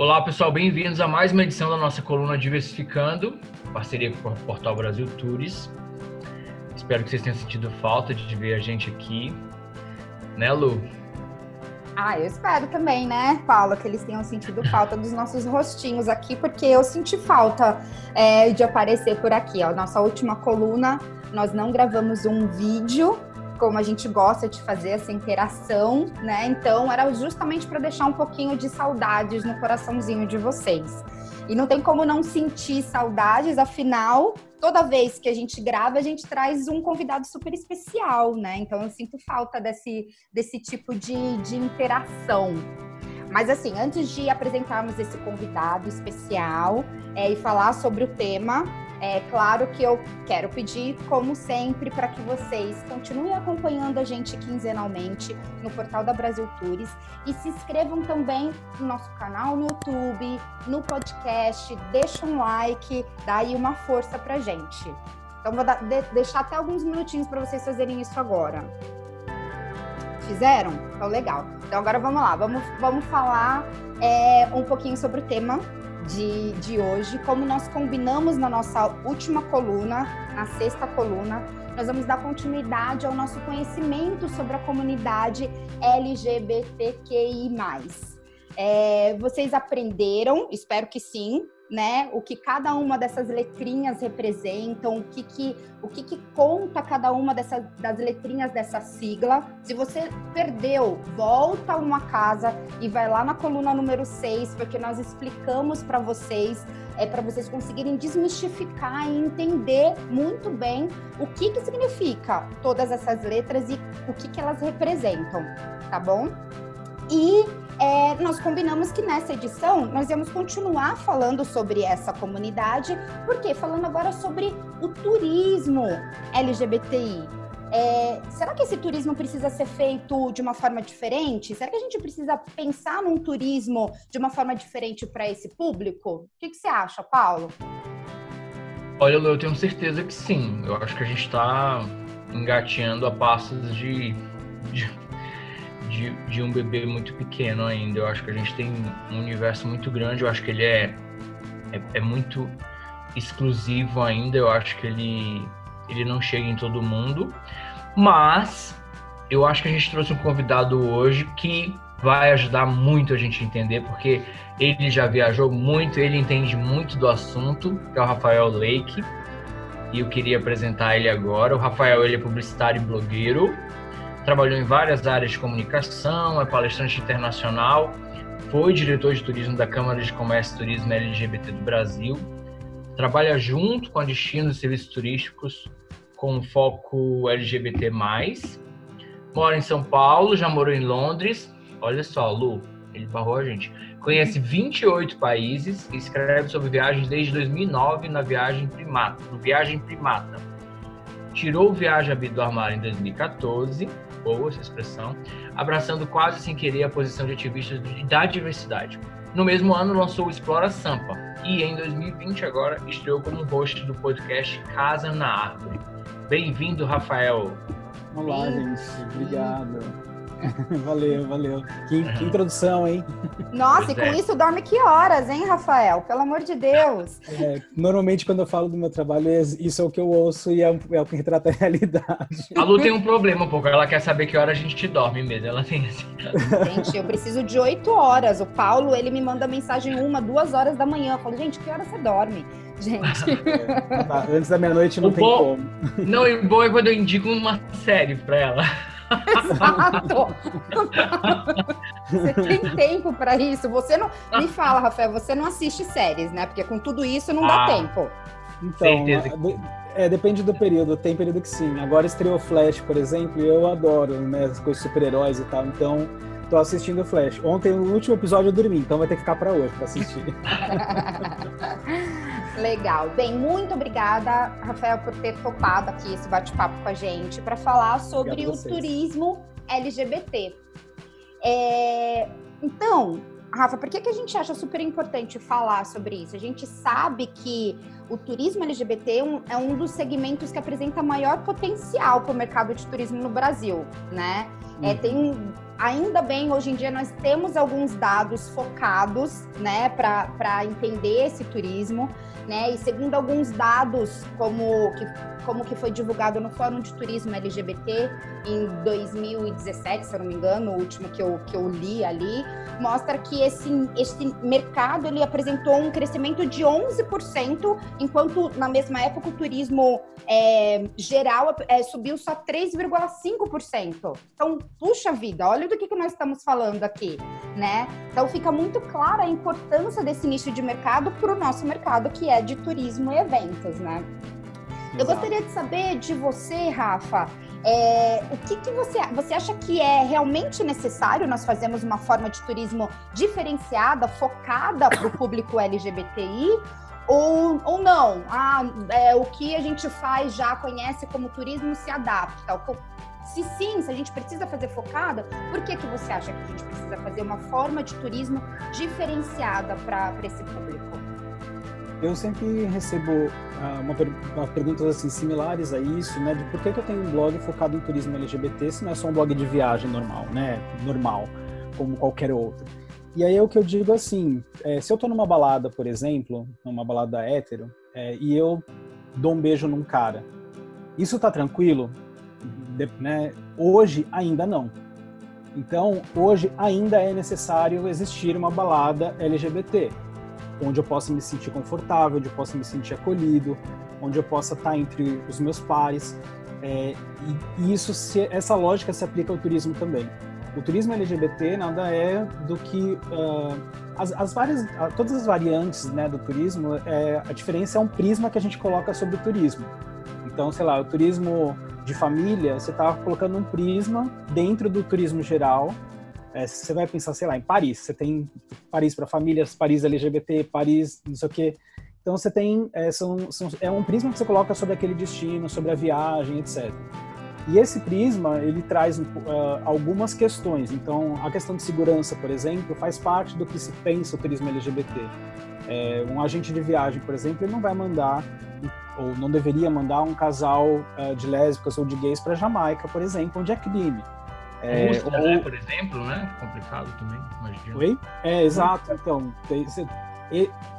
Olá, pessoal, bem-vindos a mais uma edição da nossa coluna Diversificando, parceria com o Portal Brasil Tours. Espero que vocês tenham sentido falta de ver a gente aqui. Né, Lu? Ah, eu espero também, né, Paula, que eles tenham sentido falta dos nossos rostinhos aqui, porque eu senti falta é, de aparecer por aqui. Ó. Nossa última coluna, nós não gravamos um vídeo, como a gente gosta de fazer essa interação, né? Então era justamente para deixar um pouquinho de saudades no coraçãozinho de vocês. E não tem como não sentir saudades, afinal, toda vez que a gente grava, a gente traz um convidado super especial, né? Então eu sinto falta desse, desse tipo de, de interação. Mas assim, antes de apresentarmos esse convidado especial é, e falar sobre o tema, é claro que eu quero pedir, como sempre, para que vocês continuem acompanhando a gente quinzenalmente no portal da Brasil Tours e se inscrevam também no nosso canal no YouTube, no podcast, deixa um like, dá aí uma força para gente. Então vou deixar até alguns minutinhos para vocês fazerem isso agora. Fizeram? Então legal. Então agora vamos lá, vamos, vamos falar é, um pouquinho sobre o tema de, de hoje. Como nós combinamos na nossa última coluna, na sexta coluna, nós vamos dar continuidade ao nosso conhecimento sobre a comunidade LGBTQI. É, vocês aprenderam, espero que sim, né? O que cada uma dessas letrinhas representam, o que, que, o que, que conta cada uma dessas, das letrinhas dessa sigla. Se você perdeu, volta uma casa e vai lá na coluna número 6, porque nós explicamos para vocês, é para vocês conseguirem desmistificar e entender muito bem o que, que significa todas essas letras e o que, que elas representam, tá bom? E é, nós combinamos que nessa edição nós íamos continuar falando sobre essa comunidade, porque falando agora sobre o turismo LGBTI. É, será que esse turismo precisa ser feito de uma forma diferente? Será que a gente precisa pensar num turismo de uma forma diferente para esse público? O que, que, você acha, Paulo? Olha, eu tenho certeza que sim. Eu acho que a gente está engateando a passos de, de de, de um bebê muito pequeno ainda. Eu acho que a gente tem um universo muito grande, eu acho que ele é, é, é muito exclusivo ainda, eu acho que ele, ele não chega em todo mundo, mas eu acho que a gente trouxe um convidado hoje que vai ajudar muito a gente entender, porque ele já viajou muito, ele entende muito do assunto, que é o Rafael Lake, e eu queria apresentar ele agora. O Rafael ele é publicitário e blogueiro, trabalhou em várias áreas de comunicação, é palestrante internacional, foi diretor de turismo da Câmara de Comércio e Turismo LGBT do Brasil, trabalha junto com a Destino de Serviços Turísticos com foco LGBT+, mora em São Paulo, já morou em Londres, olha só, Lu, ele barrou a gente, conhece 28 países e escreve sobre viagens desde 2009 na Viagem Primata, no Viagem Primata. Tirou Viagem a do Armário em 2014 boa essa expressão, abraçando quase sem querer a posição de ativista da diversidade. No mesmo ano, lançou o Explora Sampa e, em 2020, agora, estreou como host do podcast Casa na Árvore. Bem-vindo, Rafael. Olá, gente. Obrigado. valeu, valeu. Que, que, introdução, hein? Nossa, pois e com é. isso dorme que horas, hein, Rafael? Pelo amor de Deus. É, normalmente, quando eu falo do meu trabalho, é, isso é o que eu ouço e é, é o que retrata a realidade. A Lu tem um problema um pouco, ela quer saber que hora a gente dorme mesmo. Ela tem assim. Gente, eu preciso de oito horas. O Paulo, ele me manda mensagem uma, duas horas da manhã. Eu falo, gente, que hora você dorme? Gente. É, tá, antes da meia-noite não o tem bom... como. Não, e o bom é quando eu indico uma série pra ela. Exato! você tem tempo para isso? Você não. Me fala, Rafael, você não assiste séries, né? Porque com tudo isso não dá ah, tempo. Então, é, depende do período. Tem período que sim. Agora estreou Flash, por exemplo, e eu adoro, né? As coisas super-heróis e tal. Então, tô assistindo Flash. Ontem, no último episódio, eu dormi, então vai ter que ficar para hoje para assistir. Legal. Bem, muito obrigada, Rafael, por ter topado aqui esse bate-papo com a gente para falar sobre o turismo LGBT. É... Então, Rafa, por que, que a gente acha super importante falar sobre isso? A gente sabe que o turismo LGBT é um, é um dos segmentos que apresenta maior potencial para o mercado de turismo no Brasil, né? É, uhum. tem ainda bem hoje em dia nós temos alguns dados focados, né, para entender esse turismo, né? E segundo alguns dados como que como que foi divulgado no Fórum de Turismo LGBT em 2017, se eu não me engano, o último que eu, que eu li ali, mostra que esse, esse mercado ele apresentou um crescimento de 11%, enquanto na mesma época o turismo é, geral é, subiu só 3,5%. Então, puxa vida, olha do que, que nós estamos falando aqui, né? Então fica muito clara a importância desse nicho de mercado para o nosso mercado, que é de turismo e eventos, né? Eu gostaria de saber de você, Rafa, é, o que, que você, você acha que é realmente necessário nós fazermos uma forma de turismo diferenciada, focada para o público LGBTI? Ou, ou não? Ah, é, o que a gente faz já conhece como turismo se adapta. Se sim, se a gente precisa fazer focada, por que, que você acha que a gente precisa fazer uma forma de turismo diferenciada para esse público? Eu sempre recebo uh, uma, uma, perguntas assim similares a isso, né? De por que, que eu tenho um blog focado em turismo LGBT se não é só um blog de viagem normal, né? Normal, como qualquer outro. E aí é o que eu digo assim, é, se eu tô numa balada, por exemplo, numa balada hétero, é, e eu dou um beijo num cara, isso tá tranquilo? Né? Hoje ainda não. Então, hoje ainda é necessário existir uma balada LGBT onde eu possa me sentir confortável, onde eu possa me sentir acolhido, onde eu possa estar entre os meus pares. É, e, isso, se, essa lógica se aplica ao turismo também. O turismo LGBT nada é do que uh, as, as, várias, todas as variantes né, do turismo. É, a diferença é um prisma que a gente coloca sobre o turismo. Então, sei lá, o turismo de família, você está colocando um prisma dentro do turismo geral é, você vai pensar, sei lá, em Paris, você tem Paris para famílias, Paris LGBT, Paris, não sei o quê. Então você tem, é, são, são, é um prisma que você coloca sobre aquele destino, sobre a viagem, etc. E esse prisma, ele traz uh, algumas questões. Então, a questão de segurança, por exemplo, faz parte do que se pensa o turismo LGBT. É, um agente de viagem, por exemplo, ele não vai mandar, ou não deveria mandar um casal uh, de lésbicas ou de gays para Jamaica, por exemplo, onde é crime. É, Rússia, ou... né, por exemplo, né? Complicado também, imagina. Oi? É, exato. Então, tem,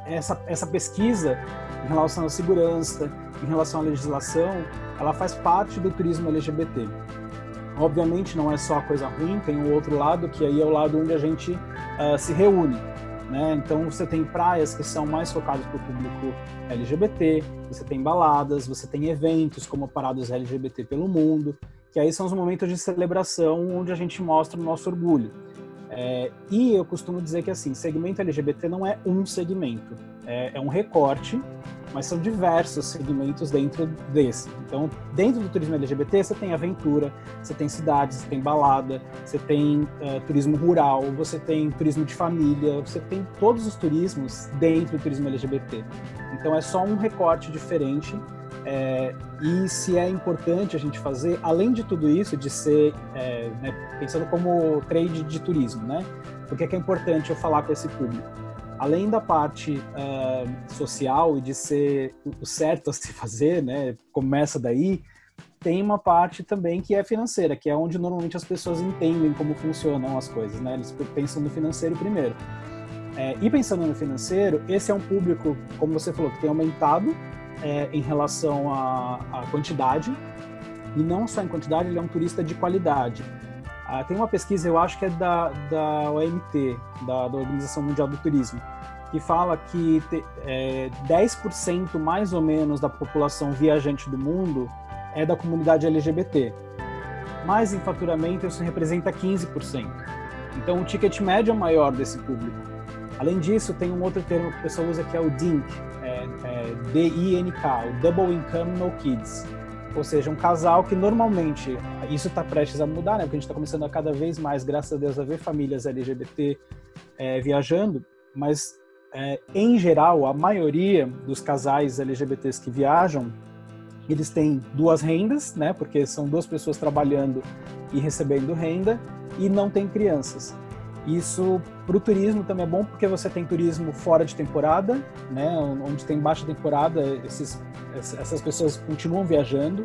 essa, essa pesquisa em relação à segurança, em relação à legislação, ela faz parte do turismo LGBT. Obviamente não é só coisa ruim, tem o outro lado, que aí é o lado onde a gente uh, se reúne. Né? Então você tem praias que são mais focadas para o público LGBT, você tem baladas, você tem eventos como paradas LGBT pelo mundo, que aí são os momentos de celebração onde a gente mostra o nosso orgulho. É, e eu costumo dizer que assim, segmento LGBT não é um segmento, é, é, um recorte, mas são diversos segmentos dentro desse. Então, dentro do turismo LGBT, você tem aventura, você tem cidades, você tem balada, você tem uh, turismo rural, você tem turismo de família, você tem todos os turismos dentro do turismo LGBT. Então, é só um recorte diferente é, e se é importante a gente fazer, além de tudo isso, de ser, é, né, pensando como trade de turismo, né? É que é importante eu falar com esse público? Além da parte uh, social e de ser o certo a se fazer, né? Começa daí, tem uma parte também que é financeira, que é onde normalmente as pessoas entendem como funcionam as coisas, né? Eles pensam no financeiro primeiro. É, e pensando no financeiro, esse é um público, como você falou, que tem aumentado é, em relação à, quantidade, e não só em quantidade, ele é um turista de qualidade. Ah, tem uma pesquisa, eu acho que é da, da OMT, da, da Organização Mundial do Turismo, que fala que é, 10% mais ou menos da população viajante do mundo é da comunidade LGBT. Mas em faturamento isso representa 15%. Então o ticket médio é maior desse público. Além disso, tem um outro termo que o pessoal usa que é o DINK, é, D-I-N-K, o Double Income No Kids. Ou seja, um casal que normalmente, isso está prestes a mudar, né? Porque a gente está começando a cada vez mais, graças a Deus, a ver famílias LGBT é, viajando, mas é, em geral, a maioria dos casais LGBTs que viajam, eles têm duas rendas, né? Porque são duas pessoas trabalhando e recebendo renda, e não tem crianças. Isso para o turismo também é bom porque você tem turismo fora de temporada, né? Onde tem baixa temporada, esses, essas pessoas continuam viajando.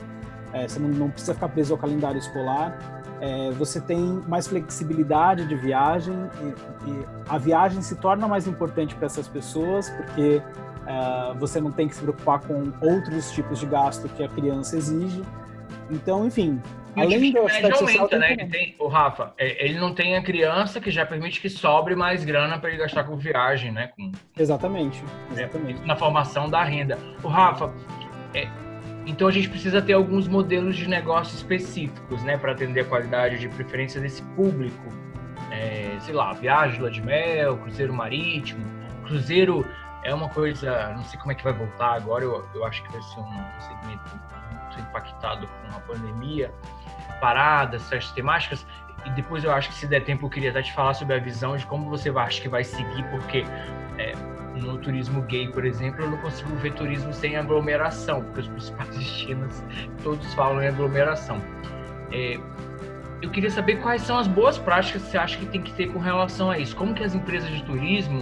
É, você não, não, precisa ficar preso ao calendário escolar. É, você tem mais flexibilidade de viagem e, e a viagem se torna mais importante para essas pessoas porque é, você não tem que se preocupar com outros tipos de gasto que a criança exige. Então, enfim, e Além o médio aumenta, né? Ele tem, o Rafa, é, ele não tem a criança que já permite que sobre mais grana para ele gastar com viagem, né? Com, exatamente, exatamente. É, na formação da renda. O Rafa, é, então a gente precisa ter alguns modelos de negócio específicos, né? Para atender a qualidade de preferência desse público. É, sei lá, viagem, lua de mel, cruzeiro marítimo. Cruzeiro é uma coisa, não sei como é que vai voltar agora, eu, eu acho que vai ser um segmento muito impactado com a pandemia paradas, festas temáticas. E depois eu acho que se der tempo eu queria até te falar sobre a visão de como você acha que vai seguir, porque é, no turismo gay, por exemplo, eu não consigo ver turismo sem aglomeração, porque os principais destinos todos falam em aglomeração. É, eu queria saber quais são as boas práticas que você acha que tem que ter com relação a isso. Como que as empresas de turismo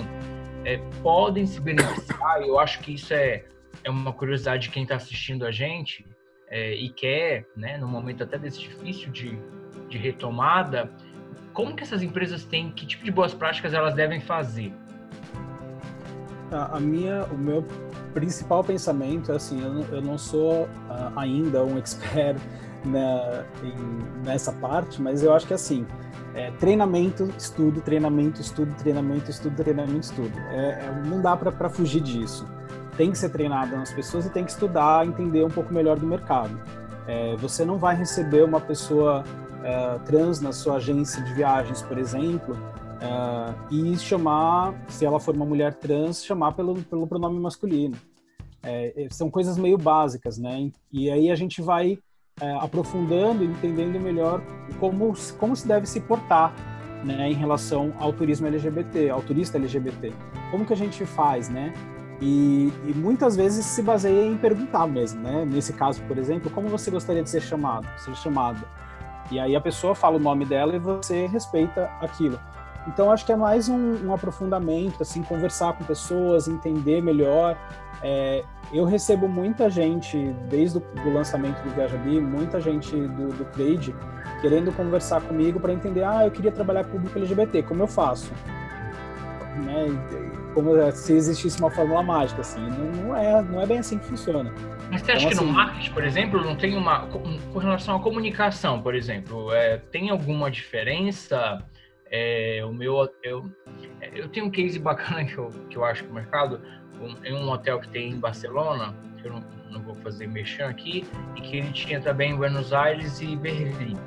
é, podem se beneficiar? Eu acho que isso é, é uma curiosidade de quem está assistindo a gente é, e quer, né, no momento até desse difícil de, de retomada, como que essas empresas têm, que tipo de boas práticas elas devem fazer? A, a minha, o meu principal pensamento é assim, eu eu não sou uh, ainda um expert na, em, nessa parte, mas eu acho que assim, é, treinamento, estudo, treinamento, estudo, treinamento, estudo, treinamento, estudo. É, é, não dá para fugir disso tem que ser treinada nas pessoas e tem que estudar, entender um pouco melhor do mercado. É, você não vai receber uma pessoa é, trans na sua agência de viagens, por exemplo, é, e chamar, se ela for uma mulher trans, chamar pelo, pelo pronome masculino. É, é, são coisas meio básicas, né? E aí a gente vai é, aprofundando e entendendo melhor como, como se deve se portar né, em relação ao turismo LGBT, ao turista LGBT. Como que a gente faz, né? E, e, muitas vezes se baseia em perguntar mesmo, né? Nesse caso, por exemplo, como você gostaria de ser chamado, ser chamada? E aí a pessoa fala o nome dela e você respeita aquilo. Então acho que é mais um, um aprofundamento, assim, conversar com pessoas, entender melhor. É, eu recebo muita gente, desde o lançamento do ViajaBi, muita gente do, do trade querendo conversar comigo para entender, ah, eu queria trabalhar com público LGBT, como eu faço? Né? como se existisse uma fórmula mágica, assim. Não, não, é, não é bem assim que funciona. Mas você acha então, que assim, no marketing, por exemplo, não tem uma. Com relação à comunicação, por exemplo, é, tem alguma diferença? É, o meu. Eu, eu tenho um case bacana que eu, que eu acho que o mercado, um, em um hotel que tem em Barcelona, que eu não, não vou fazer mexer aqui, e que ele tinha também em Buenos Aires e Berlim.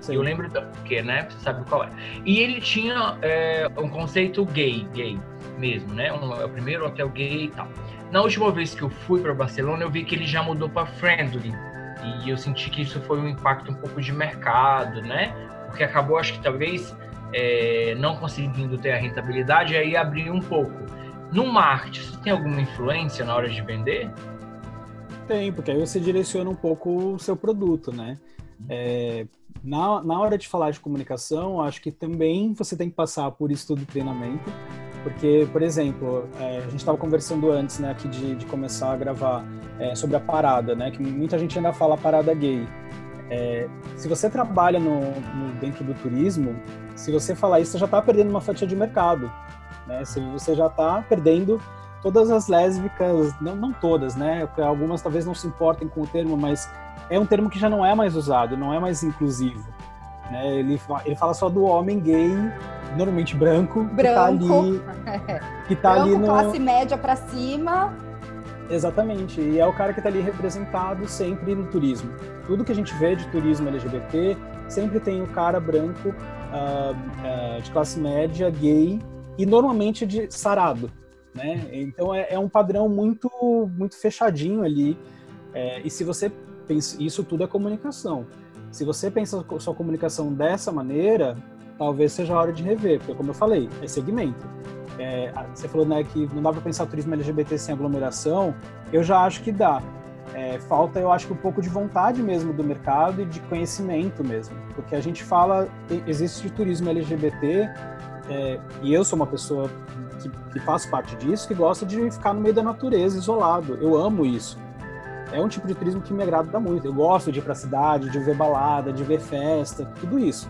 Sim. Eu lembro porque, né? Você sabe qual é. E ele tinha é, um conceito gay, gay mesmo, né? Um, é o primeiro hotel gay e tal. Na última vez que eu fui para Barcelona, eu vi que ele já mudou para friendly. E eu senti que isso foi um impacto um pouco de mercado, né? Porque acabou, acho que talvez, é, não conseguindo ter a rentabilidade, aí abriu um pouco. No marketing, você tem alguma influência na hora de vender? Tem, porque aí você direciona um pouco o seu produto, né? É, na, na hora de falar de comunicação, acho que também você tem que passar por estudo e treinamento. Porque, por exemplo, é, a gente estava conversando antes, né, aqui de, de começar a gravar é, sobre a parada, né, que muita gente ainda fala parada gay. É, se você trabalha no, no, dentro do turismo, se você falar isso, você já está perdendo uma fatia de mercado. Né? Se você já está perdendo todas as lésbicas, não, não todas, né? Algumas talvez não se importem com o termo, mas é um termo que já não é mais usado, não é mais inclusivo. Né? Ele, ele fala só do homem gay normalmente branco, branco, que tá ali, que tá branco, ali no classe média para cima. Exatamente, e é o cara que está ali representado sempre no turismo. Tudo que a gente vê de turismo LGBT sempre tem o cara branco uh, uh, de classe média, gay e normalmente de sarado, né? Então é, é um padrão muito muito fechadinho ali. É, e se você pensa, isso tudo é comunicação. Se você pensa sua comunicação dessa maneira, talvez seja a hora de rever, porque como eu falei, é segmento. É, você falou né, que não dá para pensar turismo LGBT sem aglomeração, eu já acho que dá. É, falta, eu acho que um pouco de vontade mesmo do mercado e de conhecimento mesmo, porque a gente fala, existe turismo LGBT, é, e eu sou uma pessoa que, que parte disso, que gosta de ficar no meio da natureza, isolado. Eu amo isso. É um tipo de turismo que me agrada muito. Eu gosto de ir para a cidade, de ver balada, de ver festa, tudo isso.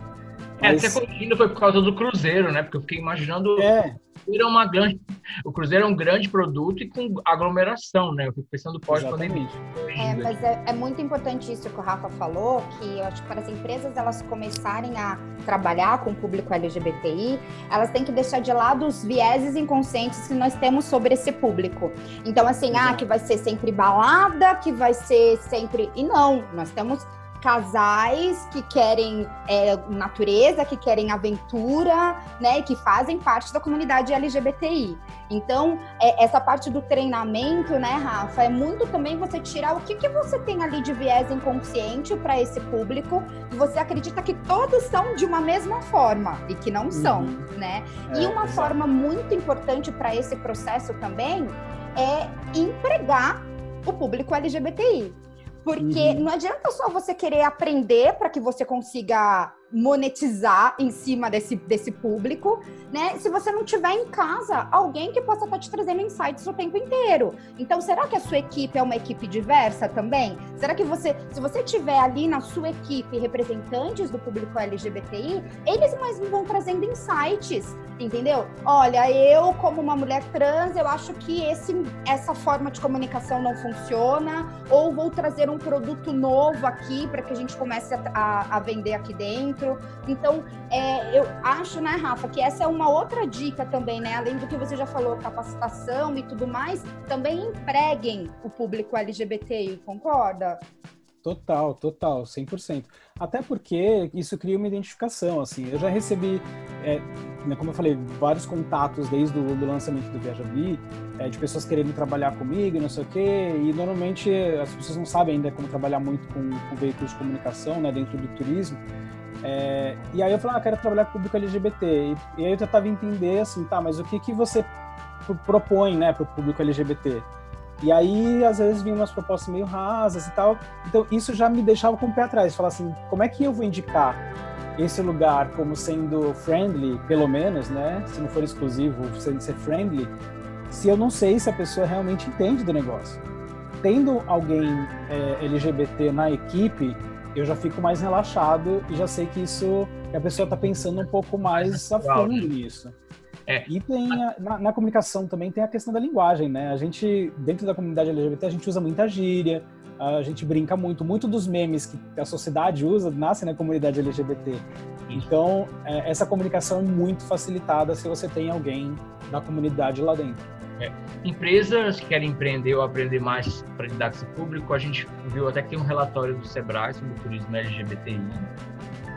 É, Mas... até corrigindo foi por causa do cruzeiro, né? Porque eu fiquei imaginando é. Cruzeiro é uma grande, o Cruzeiro é um grande produto e com aglomeração, né? Eu fico pensando pós-pandemia. É, mas é, é, muito importante isso que o Rafa falou, que eu acho que para as empresas elas começarem a trabalhar com o público LGBTI, elas têm que deixar de lado os vieses inconscientes que nós temos sobre esse público. Então, assim, Exato. ah, que vai ser sempre balada, que vai ser sempre. E não, nós temos casais que querem é, natureza, que querem aventura, né, que fazem parte da comunidade LGBTI. Então, é, essa parte do treinamento, né, Rafa, é muito também você tirar o que, que você tem ali de viés inconsciente para esse público e você acredita que todos são de uma mesma forma e que não são, uhum. né? É, e uma forma muito importante para esse processo também é empregar o público LGBTI. Porque uhum. não adianta só você querer aprender para que você consiga monetizar em cima desse, desse público, né? Se você não tiver em casa alguém que possa estar te trazendo insights o tempo inteiro. Então, será que a sua equipe é uma equipe diversa também? Será que você, se você tiver ali na sua equipe representantes do público LGBTI, eles mesmos vão trazendo insights, entendeu? Olha, eu como uma mulher trans, eu acho que esse, essa forma de comunicação não funciona, ou vou trazer um produto novo aqui para que a gente comece a, a, a vender aqui dentro outro. Então, é, eu acho, né, Rafa, que essa é uma outra dica também, né? Além do que você já falou, capacitação e tudo mais, também empreguem o público LGBTI, concorda? Total, total, 100%. Até porque isso cria uma identificação, assim. Eu já recebi, é, né, como eu falei, vários contatos desde o do lançamento do Viaja Vi, é, de pessoas querendo trabalhar comigo, não sei o quê, e normalmente as pessoas não sabem ainda como trabalhar muito com, com veículos de comunicação, né, dentro do turismo. É, e aí eu falei, ah, quero trabalhar com público LGBT. E, e, aí eu tentava entender, assim, tá, mas o que, que você propõe, né, para o público LGBT? E aí, às vezes, vinham umas propostas meio rasas e tal. Então, isso já me deixava com o pé atrás. Falar assim, como é que eu vou indicar esse lugar como sendo friendly, pelo menos, né? Se não for exclusivo, ser friendly, se eu não sei se a pessoa realmente entende do negócio. Tendo alguém é, LGBT na equipe, eu já fico mais relaxado e já sei que isso que a pessoa está pensando um pouco mais a fundo nisso. É. E tem a, na, na, comunicação também tem a questão da linguagem, né? A gente dentro da comunidade LGBT a gente usa muita gíria, a gente brinca muito, muito dos memes que a sociedade usa nascem na comunidade LGBT. Então é, essa comunicação é muito facilitada se você tem alguém da comunidade lá dentro. É. Empresas que querem empreender ou aprender mais para lidar com esse público, a gente viu até que tem um relatório do Sebrae sobre o turismo LGBTI.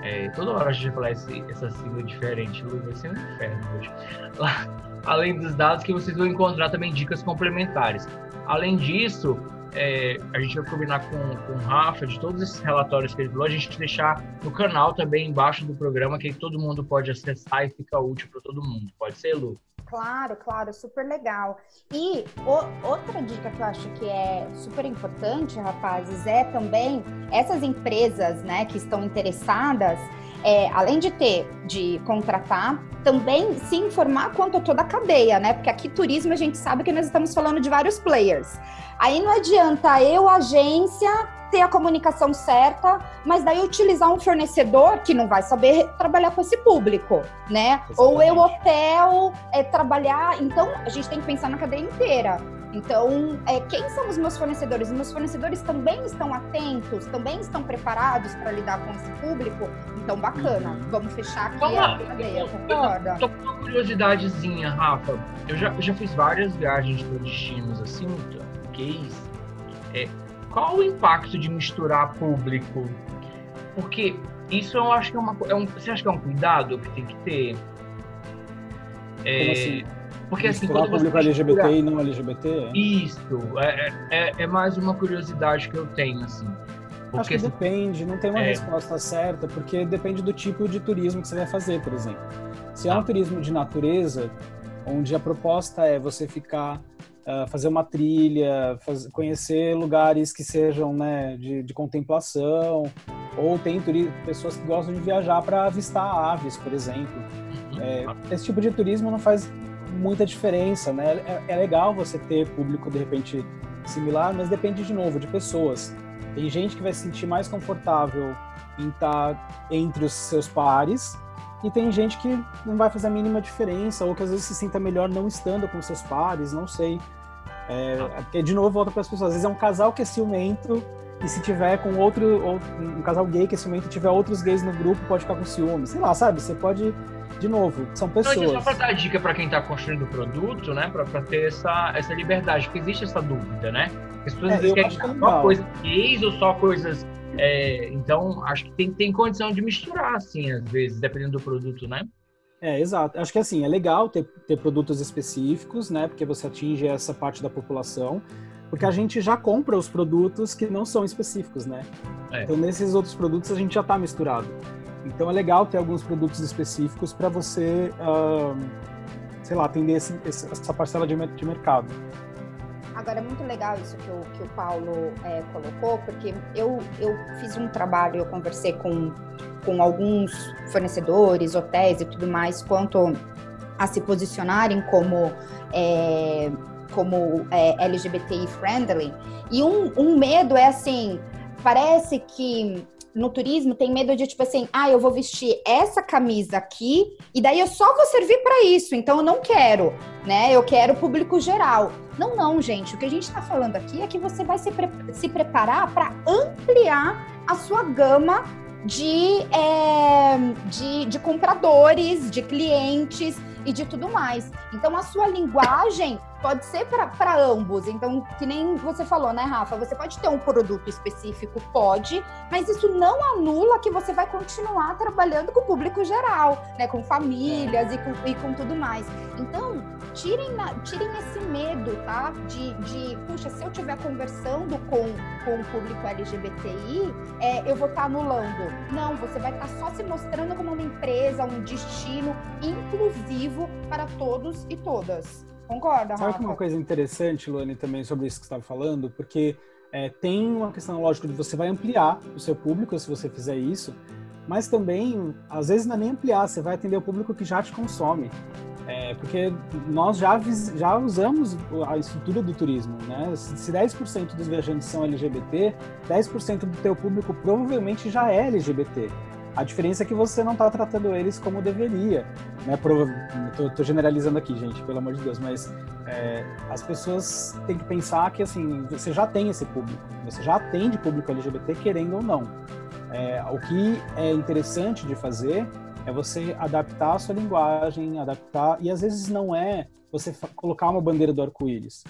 É, toda hora a gente vai falar esse, essa sigla diferente, vai ser um inferno hoje. Lá, além dos dados que vocês vão encontrar também dicas complementares. Além disso, é, a gente vai combinar com, com o Rafa de todos esses relatórios que ele falou, a gente deixar no canal também embaixo do programa que todo mundo pode acessar e fica útil para todo mundo. Pode ser, Lu? Claro, claro, super legal. E o, outra dica que eu acho que é super importante, rapazes, é também essas empresas, né, que estão interessadas, é, além de ter, de contratar, também se informar quanto a toda a cadeia, né? Porque aqui turismo a gente sabe que nós estamos falando de vários players. Aí não adianta eu, agência, ter a comunicação certa, mas daí utilizar um fornecedor que não vai saber trabalhar com esse público, né? Exatamente. Ou eu, hotel, é, trabalhar. Então, a gente tem que pensar na cadeia inteira. Então, é, quem são os meus fornecedores? Os meus fornecedores também estão atentos, também estão preparados para lidar com esse público? Então, bacana. Uhum. Vamos fechar aqui Vamos a cadeia, concorda? Tô com uma curiosidadezinha, Rafa. Eu já, eu já fiz várias viagens para destinos assim, case. É, qual o impacto de misturar público? Porque isso eu acho que é uma é um, você acha que é um cuidado que tem que ter? É, Como assim? Porque assim, quando público você LGBT mistura, e não LGBT? É? Isso, é, é, é, mais uma curiosidade que eu tenho, assim. Porque, Acho que assim, depende, não tem uma é... resposta certa, porque depende do tipo de turismo que você vai fazer, por exemplo. Se é um ah. turismo de natureza, onde a proposta é você ficar uh, fazer uma trilha, faz, conhecer lugares que sejam né, de, de contemplação, ou tem pessoas que gostam de viajar para avistar aves, por exemplo. É, esse tipo de turismo não faz muita diferença, né? É, é, legal você ter público de repente similar, mas depende de novo de pessoas. Tem gente que vai se sentir mais confortável em estar entre os seus pares e tem gente que não vai fazer a mínima diferença ou que às vezes se sinta melhor não estando com seus pares, não sei. É, porque de novo volta para as pessoas. Às vezes é um casal que é ciumento e se tiver com outro, um casal gay que é ciumento e tiver outros gays no grupo, pode ficar com ciúme. Sei lá, sabe? Você pode de novo, são pessoas. Então, só para dar dica para quem está construindo o produto, né, para ter essa, essa liberdade, porque existe essa dúvida, né? As pessoas é, querem só coisas gays ou só coisas. É, então, acho que tem, tem condição de misturar, assim, às vezes, dependendo do produto, né? É, exato. Acho que assim, é legal ter, ter produtos específicos, né? Porque você atinge essa parte da população. Porque a gente já compra os produtos que não são específicos, né? É. Então, nesses outros produtos, a gente já está misturado. Então é legal ter alguns produtos específicos para você, uh, sei lá, atender esse, essa parcela de, de, mercado. Agora é muito legal isso que o, que o Paulo é, colocou, porque eu, eu fiz um trabalho, eu conversei com, com alguns fornecedores, hotéis e tudo mais, quanto a se posicionarem como é, como é, LGBTI friendly. E um, um medo é assim, parece que no turismo tem medo de tipo assim, ah, eu vou vestir essa camisa aqui e daí eu só vou servir para isso, então eu não quero, né? Eu quero público geral. Não, não, gente. O que a gente está falando aqui é que você vai se, pre se preparar para ampliar a sua gama de, é, de, de compradores, de clientes e de tudo mais. Então, a sua linguagem pode ser para ambos. Então, que nem você falou, né, Rafa? Você pode ter um produto específico, pode, mas isso não anula que você vai continuar trabalhando com o público geral, né? Com famílias e com, e com tudo mais. Então, tirem, na, tirem esse medo, tá? De, de, puxa, se eu estiver conversando com, com o público LGBTI, é, eu vou estar tá anulando. Não, você vai estar tá só se mostrando como uma empresa, um destino inclusivo para todos e todas. Concorda, Sabe Rafa? uma coisa interessante, Luane, também sobre isso que você estava falando? Porque é, tem uma questão lógica de você vai ampliar o seu público se você fizer isso, mas também, às vezes, não é nem ampliar, você vai atender o público que já te consome. É, porque nós já, já usamos a estrutura do turismo, né? Se 10% dos viajantes são LGBT, 10% do teu público provavelmente já é LGBT. A diferença é que você não está tratando eles como deveria. Né? Generalizando aqui, gente, pelo amor de Deus, mas é, as pessoas têm que pensar que assim você já tem esse público, você já atende público LGBT querendo ou não. É, o que é interessante de fazer é você adaptar a sua linguagem, adaptar e às vezes não é você colocar uma bandeira do arco-íris.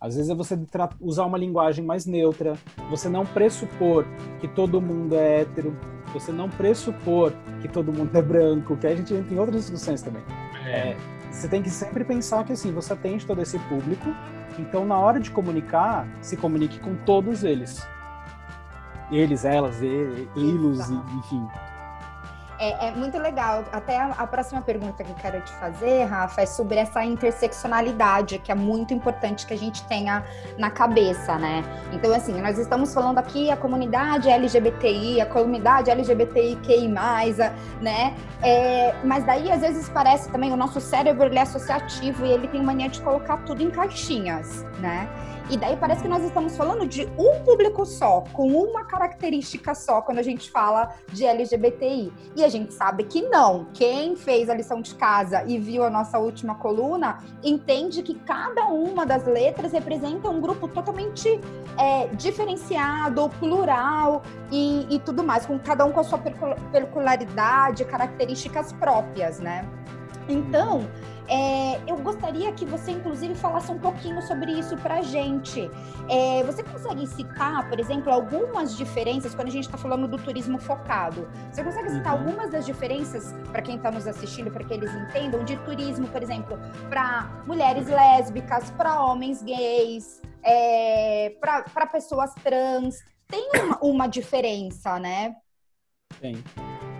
Às vezes é você usar uma linguagem mais neutra, você não pressupor que todo mundo é hétero, você não pressupor que todo mundo é branco, que a gente entra em outras discussões também. É. É, você tem que sempre pensar que assim, você atende todo esse público, então na hora de comunicar, se comunique com todos eles. Eles, elas, eles, enfim é, é, muito legal. Até a, próxima pergunta que eu quero te fazer, Rafa, é sobre essa interseccionalidade, que é muito importante que a gente tenha na cabeça, né? Então, assim, nós estamos falando aqui a comunidade LGBTI, a comunidade LGBTIQI+, né? É, mas daí, às vezes, parece também, o nosso cérebro, ele é associativo e ele tem mania de colocar tudo em caixinhas, né? E daí parece que nós estamos falando de um público só, com uma característica só, quando a gente fala de LGBTI. E a gente sabe que não. Quem fez a lição de casa e viu a nossa última coluna entende que cada uma das letras representa um grupo totalmente é, diferenciado, plural e, e tudo mais, com cada um com a sua peculiaridade, características próprias, né? Então, é, eu gostaria que você, inclusive, falasse um pouquinho sobre isso para a gente. É, você consegue citar, por exemplo, algumas diferenças quando a gente está falando do turismo focado? Você consegue citar uhum. algumas das diferenças para quem está nos assistindo, para que eles entendam, de turismo, por exemplo, para mulheres lésbicas, para homens gays, é, para pessoas trans? Tem uma, uma diferença, né? Tem.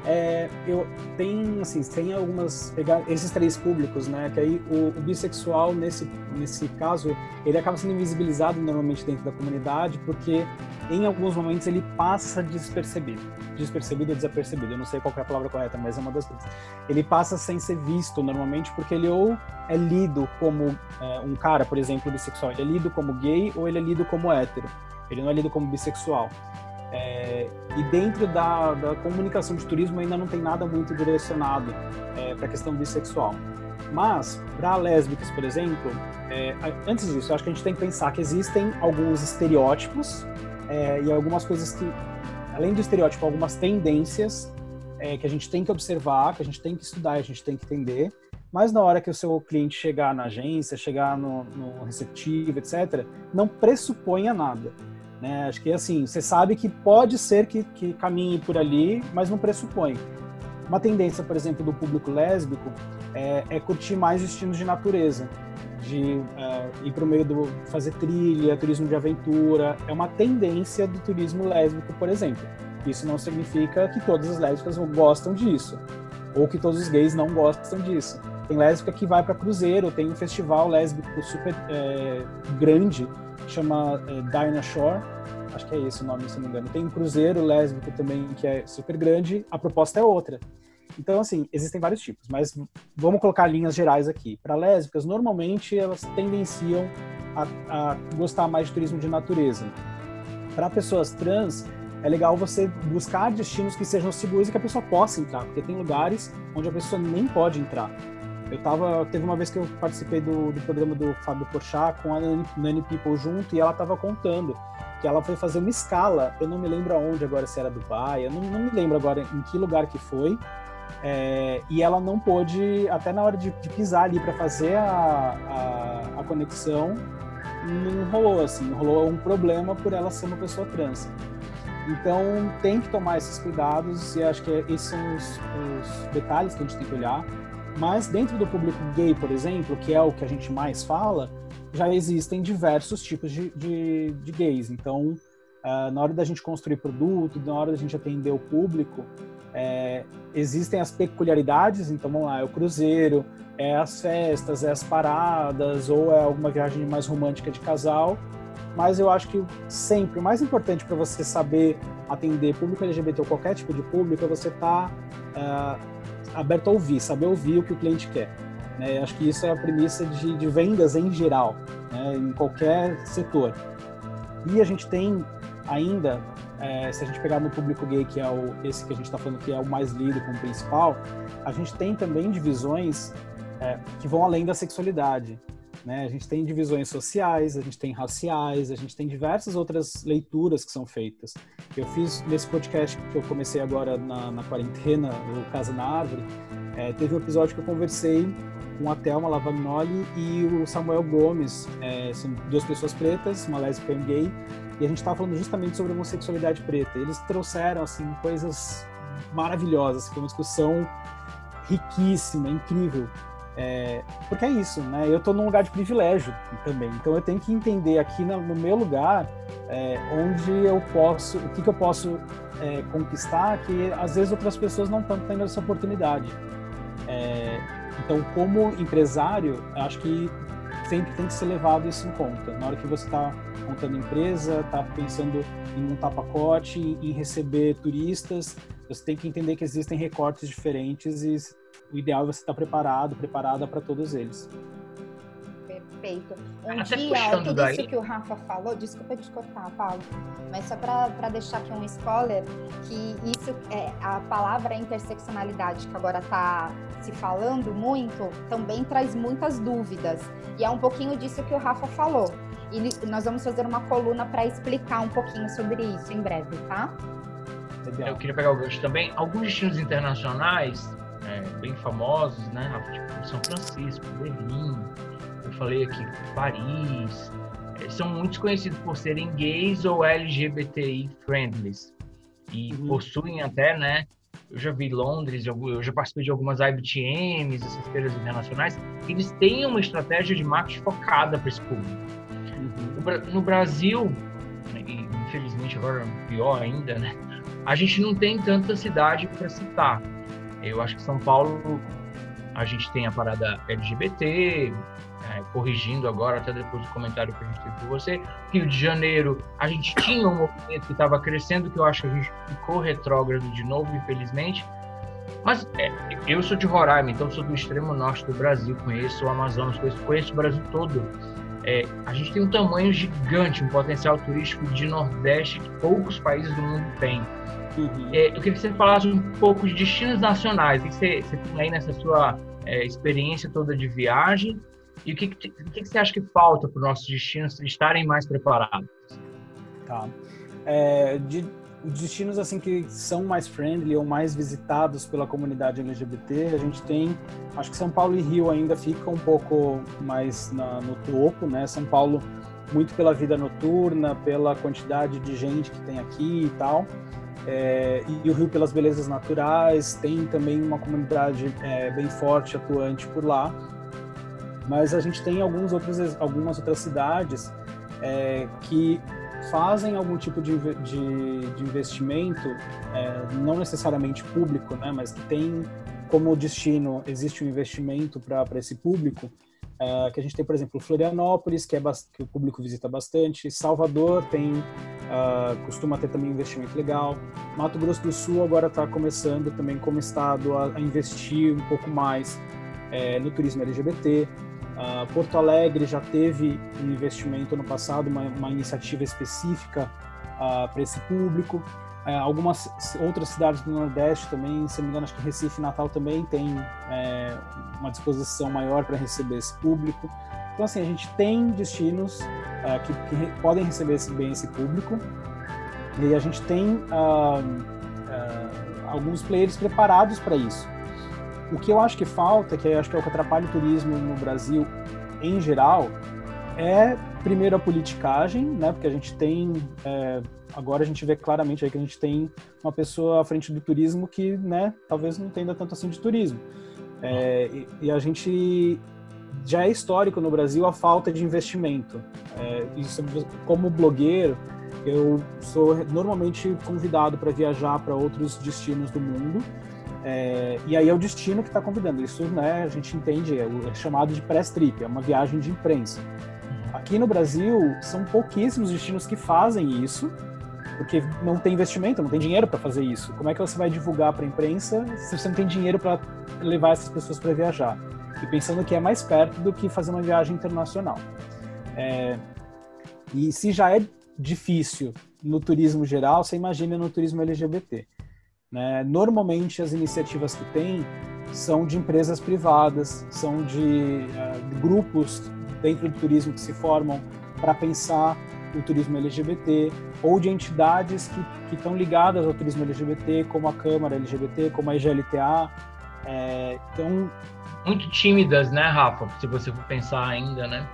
É, eu tem assim tem algumas pegar esses três públicos né que aí o, o, bissexual nesse nesse caso ele acaba sendo invisibilizado normalmente dentro da comunidade porque em alguns momentos ele passa despercebido despercebido ou desapercebido eu não sei qual é a palavra correta mas é uma das duas. Ele passa sem ser visto normalmente porque ele ou é lido como é, um cara por exemplo bissexual ele é lido como gay ou ele é lido como hétero. Ele não é lido como bissexual é, e dentro da, da, comunicação de turismo ainda não tem nada muito direcionado é, para a questão bissexual. Mas, para lésbicas, por exemplo, é, antes disso, acho que a gente tem que pensar que existem alguns estereótipos é, e algumas coisas que, além do estereótipo, algumas tendências é, que a gente tem que observar, que a gente tem que estudar, a gente tem que entender. Mas na hora que o seu cliente chegar na agência, chegar no, no receptivo, etc., não pressuponha nada. Né? Acho que assim, você sabe que pode ser que, que caminhe por ali, mas não pressupõe. Uma tendência, por exemplo, do público lésbico é, é curtir mais destinos de natureza, de uh, ir para o meio do fazer trilha, turismo de aventura. É uma tendência do turismo lésbico, por exemplo. Isso não significa que todas as lésbicas gostam disso, ou que todos os gays não gostam disso. Tem lésbica que vai para cruzeiro, tem um festival lésbico super é, grande chama é, Shore, acho que é esse o nome, se não me engano. Tem um cruzeiro lésbico também que é super grande, a proposta é outra. Então, assim, existem vários tipos, mas vamos colocar linhas gerais aqui. Para lésbicas, normalmente elas tendenciam a, a gostar mais de turismo de natureza. Para pessoas trans, é legal você buscar destinos que sejam seguros e que a pessoa possa entrar, porque tem lugares onde a pessoa nem pode entrar. Eu tava, teve uma vez que eu participei do, do programa do Fábio Porchat com a Nani, People junto e ela tava contando que ela foi fazer uma escala, eu não me lembro aonde agora, se era Dubai, eu não, não me lembro agora em que lugar que foi, é, e ela não pôde, até na hora de, de pisar ali para fazer a, a, a, conexão, não rolou assim, rolou um problema por ela ser uma pessoa trans. Então tem que tomar esses cuidados e acho que esses são os, os detalhes que a gente tem que olhar. Mas dentro do público gay, por exemplo, que é o que a gente mais fala, já existem diversos tipos de, de, de gays. Então, uh, na hora da gente construir produto, na hora da gente atender o público, é, existem as peculiaridades. Então, vamos lá, é o cruzeiro, é as festas, é as paradas, ou é alguma viagem mais romântica de casal. Mas eu acho que sempre o mais importante para você saber atender público LGBT ou qualquer tipo de público é você estar tá, uh, aberto a ouvir, saber ouvir o que o cliente quer. Né? Acho que isso é a premissa de, de vendas em geral, né? em qualquer setor. E a gente tem ainda, é, se a gente pegar no público gay, que é o, esse que a gente está falando que é o mais lido como principal, a gente tem também divisões é, que vão além da sexualidade. Né? A gente tem divisões sociais, a gente tem raciais, a gente tem diversas outras leituras que são feitas. Eu fiz nesse podcast que eu comecei agora na, na quarentena, o Casa na Árvore, é, teve um episódio que eu conversei com a Thelma Lavagnoli e o Samuel Gomes, é, são duas pessoas pretas, uma lésbica e um gay, e a gente estava falando justamente sobre homossexualidade preta. Eles trouxeram assim coisas maravilhosas, foi uma discussão riquíssima, incrível. É, porque é isso, né? Eu estou num lugar de privilégio também, então eu tenho que entender aqui no, no meu lugar é, onde eu posso, o que, que eu posso é, conquistar que às vezes outras pessoas não estão tendo essa oportunidade. É, então, como empresário, acho que sempre tem que ser levado isso em conta. Na hora que você está montando empresa, está pensando em montar pacote, em receber turistas, você tem que entender que existem recortes diferentes e o ideal é você estar preparado, preparada para todos eles. Perfeito. Um Até dia, tudo daí... isso que o Rafa falou, desculpa te cortar, Paulo, mas só para deixar aqui um spoiler, que isso é a palavra interseccionalidade que agora está se falando muito, também traz muitas dúvidas. E é um pouquinho disso que o Rafa falou. E nós vamos fazer uma coluna para explicar um pouquinho sobre isso em breve, tá? Eu queria pegar o gancho também. Alguns destinos internacionais bem famosos, né? Tipo São Francisco, Berlim, eu falei aqui Paris, é, são muito conhecidos por serem gays ou LGBTI friendly e uhum. possuem até, né? Eu já vi Londres, eu já participei de algumas IBTMs, essas feiras internacionais. Eles têm uma estratégia de marketing focada para esse público. Uhum. No Brasil, e infelizmente agora pior ainda, né? a gente não tem tanta cidade para citar. Eu acho que São Paulo, a gente tem a parada LGBT, é, corrigindo agora, até depois do comentário que a gente teve com você. Rio de Janeiro, a gente tinha um movimento que estava crescendo, que eu acho que a gente ficou retrógrado de novo, infelizmente. Mas é, eu sou de Roraima, então sou do extremo norte do Brasil, conheço o Amazonas, conheço, conheço o Brasil todo. É, a gente tem um tamanho gigante, um potencial turístico de Nordeste que poucos países do mundo têm. Uhum. É, eu queria que você falasse um pouco de destinos nacionais, o que você, você tem aí nessa sua é, experiência toda de viagem e o que, que, o que, que você acha que falta para os nossos destinos estarem mais preparados? Tá. É, de destinos assim que são mais friendly ou mais visitados pela comunidade LGBT, a gente tem, acho que São Paulo e Rio ainda ficam um pouco mais na, no topo, né? São Paulo muito pela vida noturna, pela quantidade de gente que tem aqui e tal. É, e o Rio pelas belezas naturais, tem também uma comunidade é, bem forte, atuante por lá. Mas a gente tem alguns outros, algumas outras cidades é, que fazem algum tipo de, de, de investimento, é, não necessariamente público, né, mas que tem como destino, existe um investimento para esse público, é, que a gente tem, por exemplo, Florianópolis, que, é que o público visita bastante, Salvador tem, uh, costuma ter também investimento legal, Mato Grosso do Sul agora está começando também como estado a, a investir um pouco mais é, no turismo LGBT, Uh, Porto Alegre já teve um investimento no passado, uma, uma iniciativa específica uh, para esse público. Uh, algumas outras cidades do Nordeste também, se não me engano, acho que Recife e Natal também tem é, uma disposição maior para receber esse público. Então, assim, a gente tem destinos uh, que, que, podem receber esse, bem esse público e a gente tem alguns players preparados para isso. O que eu acho que falta, que acho que é o que atrapalha o turismo no Brasil em geral, é primeiro a politicagem, né? Porque a gente tem é, agora a gente vê claramente aí que a gente tem uma pessoa à frente do turismo que, né? Talvez não entenda tanto assim de turismo. É, e, e, a gente já é histórico no Brasil a falta de investimento. É, isso, como blogueiro, eu sou normalmente convidado para viajar para outros destinos do mundo é, e aí é o destino que está convidando. Isso, né, a gente entende, é, é chamado de press trip, é uma viagem de imprensa. Aqui no Brasil, são pouquíssimos destinos que fazem isso, porque não tem investimento, não tem dinheiro para fazer isso. Como é que você vai divulgar para a imprensa se você não tem dinheiro para levar essas pessoas para viajar? E pensando que é mais perto do que fazer uma viagem internacional. É, e se já é difícil no turismo geral, você imagina no turismo LGBT. Né? Normalmente, as iniciativas que tem são de empresas privadas, são de, uh, grupos dentro do turismo que se formam para pensar o turismo LGBT, ou de entidades que estão ligadas ao turismo LGBT, como a Câmara LGBT, como a IGLTA. É, então, muito tímidas, né, Rafa? Se você for pensar ainda, né?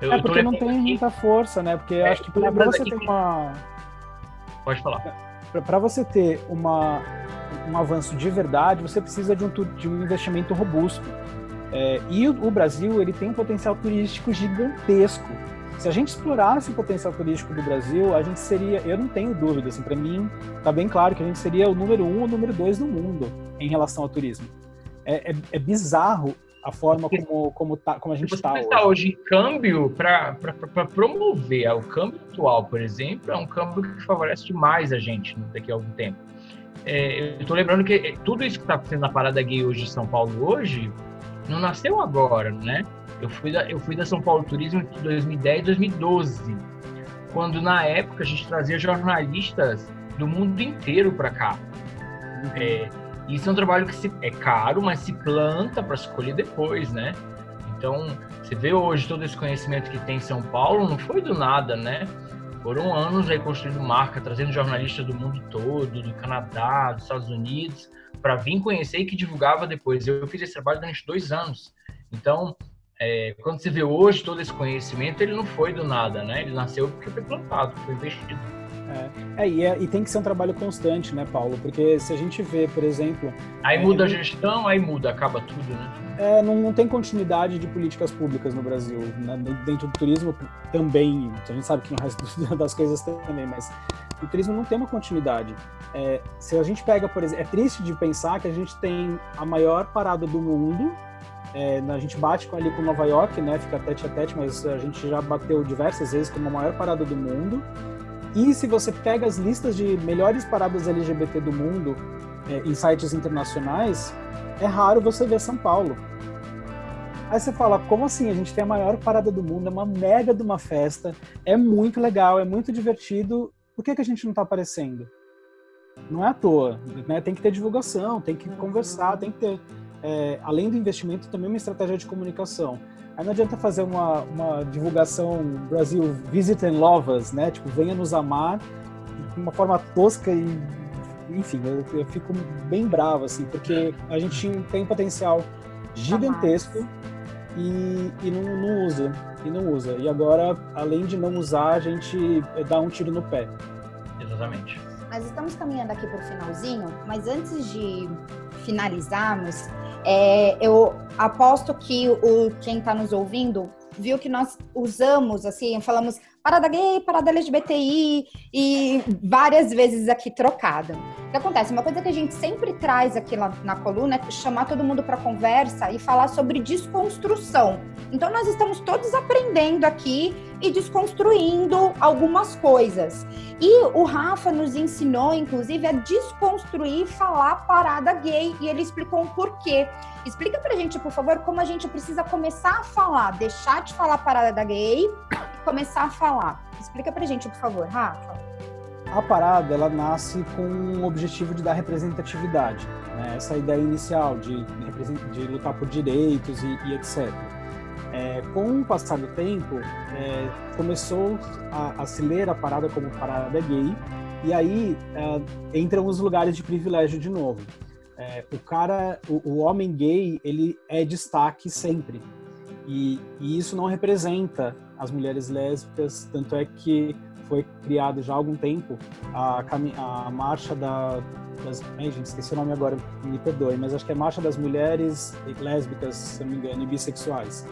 Eu, é porque não tem aqui... muita força, né? Porque é, acho que para você ter uma. Pode falar. Para você ter uma, um avanço de verdade, você precisa de um, de um investimento robusto. É, e o, o, Brasil ele tem um potencial turístico gigantesco. Se a gente explorasse o potencial turístico do Brasil, a gente seria, eu não tenho dúvida, assim, para mim está bem claro que a gente seria o número um ou número dois no mundo em relação ao turismo. É, é, é bizarro a forma como, como, tá, como a gente está hoje. hoje em câmbio, para promover o câmbio atual, por exemplo, é um câmbio que favorece demais a gente daqui a algum tempo. É, eu estou lembrando que é, tudo isso que está acontecendo na Parada Gay hoje em São Paulo hoje, não nasceu agora, né? Eu fui da, eu fui da São Paulo Turismo em 2010, 2012, quando na época a gente trazia jornalistas do mundo inteiro para cá. É, isso é um trabalho que se, é caro, mas se planta para se colher depois, né? Então, você vê hoje todo esse conhecimento que tem em São Paulo, não foi do nada, né? Foram anos aí construindo marca, trazendo jornalistas do mundo todo, do Canadá, dos Estados Unidos, para vir conhecer e que divulgava depois. Eu fiz esse trabalho durante dois anos. Então, é, quando você vê hoje todo esse conhecimento, ele não foi do nada, né? Ele nasceu porque foi plantado, foi investido. É, é, e, é, e tem que ser um trabalho constante, né, Paulo? Porque se a gente vê, por exemplo. Aí muda a gestão, aí muda, acaba tudo, né? É, não, não tem continuidade de políticas públicas no Brasil. Né? Dentro do turismo também, a gente sabe que no resto das coisas também, mas o turismo não tem uma continuidade. É, se a gente pega, por exemplo, é triste de pensar que a gente tem a maior parada do mundo é, a gente bate ali com Nova York, né? Fica tete a tete, mas a gente já bateu diversas vezes como a maior parada do mundo. E se você pega as listas de melhores paradas LGBT do mundo é, em sites internacionais, é raro você ver São Paulo. Aí você fala, como assim? A gente tem a maior parada do mundo, é uma mega de uma festa, é muito legal, é muito divertido. Por que, que a gente não está aparecendo? Não é à toa, né? Tem que ter divulgação, tem que conversar, tem que ter é, além do investimento, também uma estratégia de comunicação. Aí não adianta fazer uma, uma divulgação Brasil Visit and Love Us, né? Tipo, venha nos amar de uma forma tosca e enfim, eu, eu, fico bem bravo assim, porque a gente tem potencial gigantesco e, e não, não, usa, e não usa. E agora, além de não usar, a gente dá um tiro no pé. Exatamente. Nós estamos caminhando aqui para o finalzinho, mas antes de finalizarmos, é, eu aposto que o, quem está nos ouvindo viu que nós usamos, assim, falamos parada gay, parada LGBTI e várias vezes aqui trocada. O que acontece? Uma coisa que a gente sempre traz aqui na, na coluna é chamar todo mundo para conversa e falar sobre desconstrução. Então, nós estamos todos aprendendo aqui e desconstruindo algumas coisas. E o Rafa nos ensinou, inclusive, a desconstruir falar parada gay e ele explicou o porquê. Explica pra gente, por favor, como a gente precisa começar a falar, deixar de falar parada gay e começar a falar. Explica pra gente, por favor, Rafa. A parada, ela nasce com o objetivo de dar representatividade. Né? Essa ideia inicial de, de lutar por direitos e, e etc. É, com o passar do tempo, é, começou a, a, se ler a parada como parada gay, e aí é, entram os lugares de privilégio de novo. É, o cara, o, o, homem gay, ele é destaque sempre, e, e, isso não representa as mulheres lésbicas, tanto é que foi criado já há algum tempo a, a marcha da, das, ai, gente, esqueci o nome agora, me perdoe, mas acho que é marcha das mulheres lésbicas, se não me engano, e bissexuais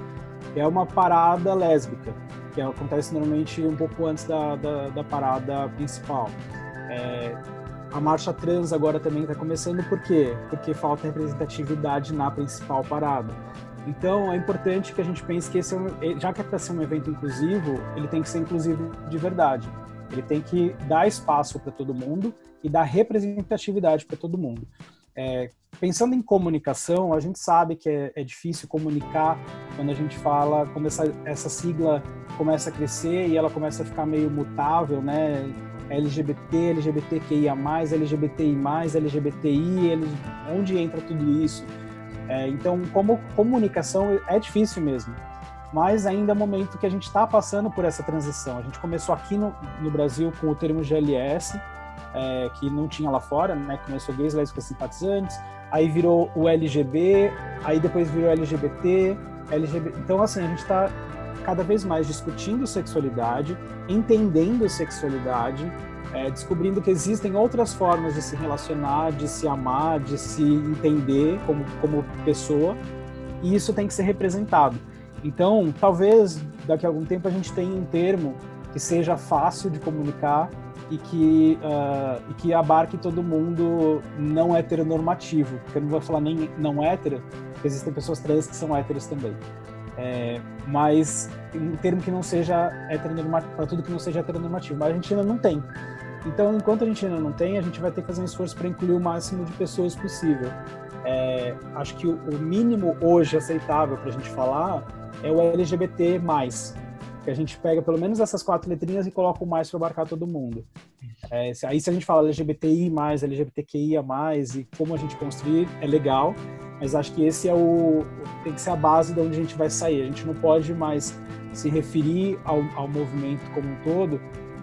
é uma parada lésbica, que acontece normalmente um pouco antes da, da, da parada principal. É, a marcha trans agora também está começando, por quê? Porque falta representatividade na principal parada. Então é importante que a gente pense que esse, é já que é para ser um evento inclusivo, ele tem que ser inclusivo de verdade. Ele tem que dar espaço para todo mundo e dar representatividade para todo mundo. É, pensando em comunicação, a gente sabe que é, é, difícil comunicar quando a gente fala, quando essa, essa sigla começa a crescer e ela começa a ficar meio mutável, né? LGBT, LGBTQIA+, LGBTI+, LGBTI, onde entra tudo isso? É, então, como comunicação é difícil mesmo, mas ainda é um momento que a gente está passando por essa transição. A gente começou aqui no, no Brasil com o termo GLS, é, que não tinha lá fora, né? Começou gays, lésbicas, simpatizantes, aí virou o LGB, aí depois virou LGBT, LGBT. Então, assim, a gente está cada vez mais discutindo sexualidade, entendendo sexualidade, é, descobrindo que existem outras formas de se relacionar, de se amar, de se entender como, como pessoa, e isso tem que ser representado. Então, talvez daqui a algum tempo a gente tenha um termo que seja fácil de comunicar e que, uh, e que abarque todo mundo não heteronormativo, porque eu não vou falar nem não hétero, porque existem pessoas trans que são héteros também. É, mas um termo que não seja heteronormativo, para tudo que não seja heteronormativo, mas a gente ainda não tem. Então, enquanto a gente ainda não tem, a gente vai ter que fazer um esforço para incluir o máximo de pessoas possível. É, acho que o, mínimo hoje aceitável para a gente falar é o LGBT+, que a gente pega pelo menos essas quatro letrinhas e coloca o mais para abarcar todo mundo. É, aí se a gente fala LGBTI+, LGBTQIA+, e como a gente construir, é legal, mas acho que esse é o tem que ser a base de onde a gente vai sair. A gente não pode mais se referir ao, ao movimento como um todo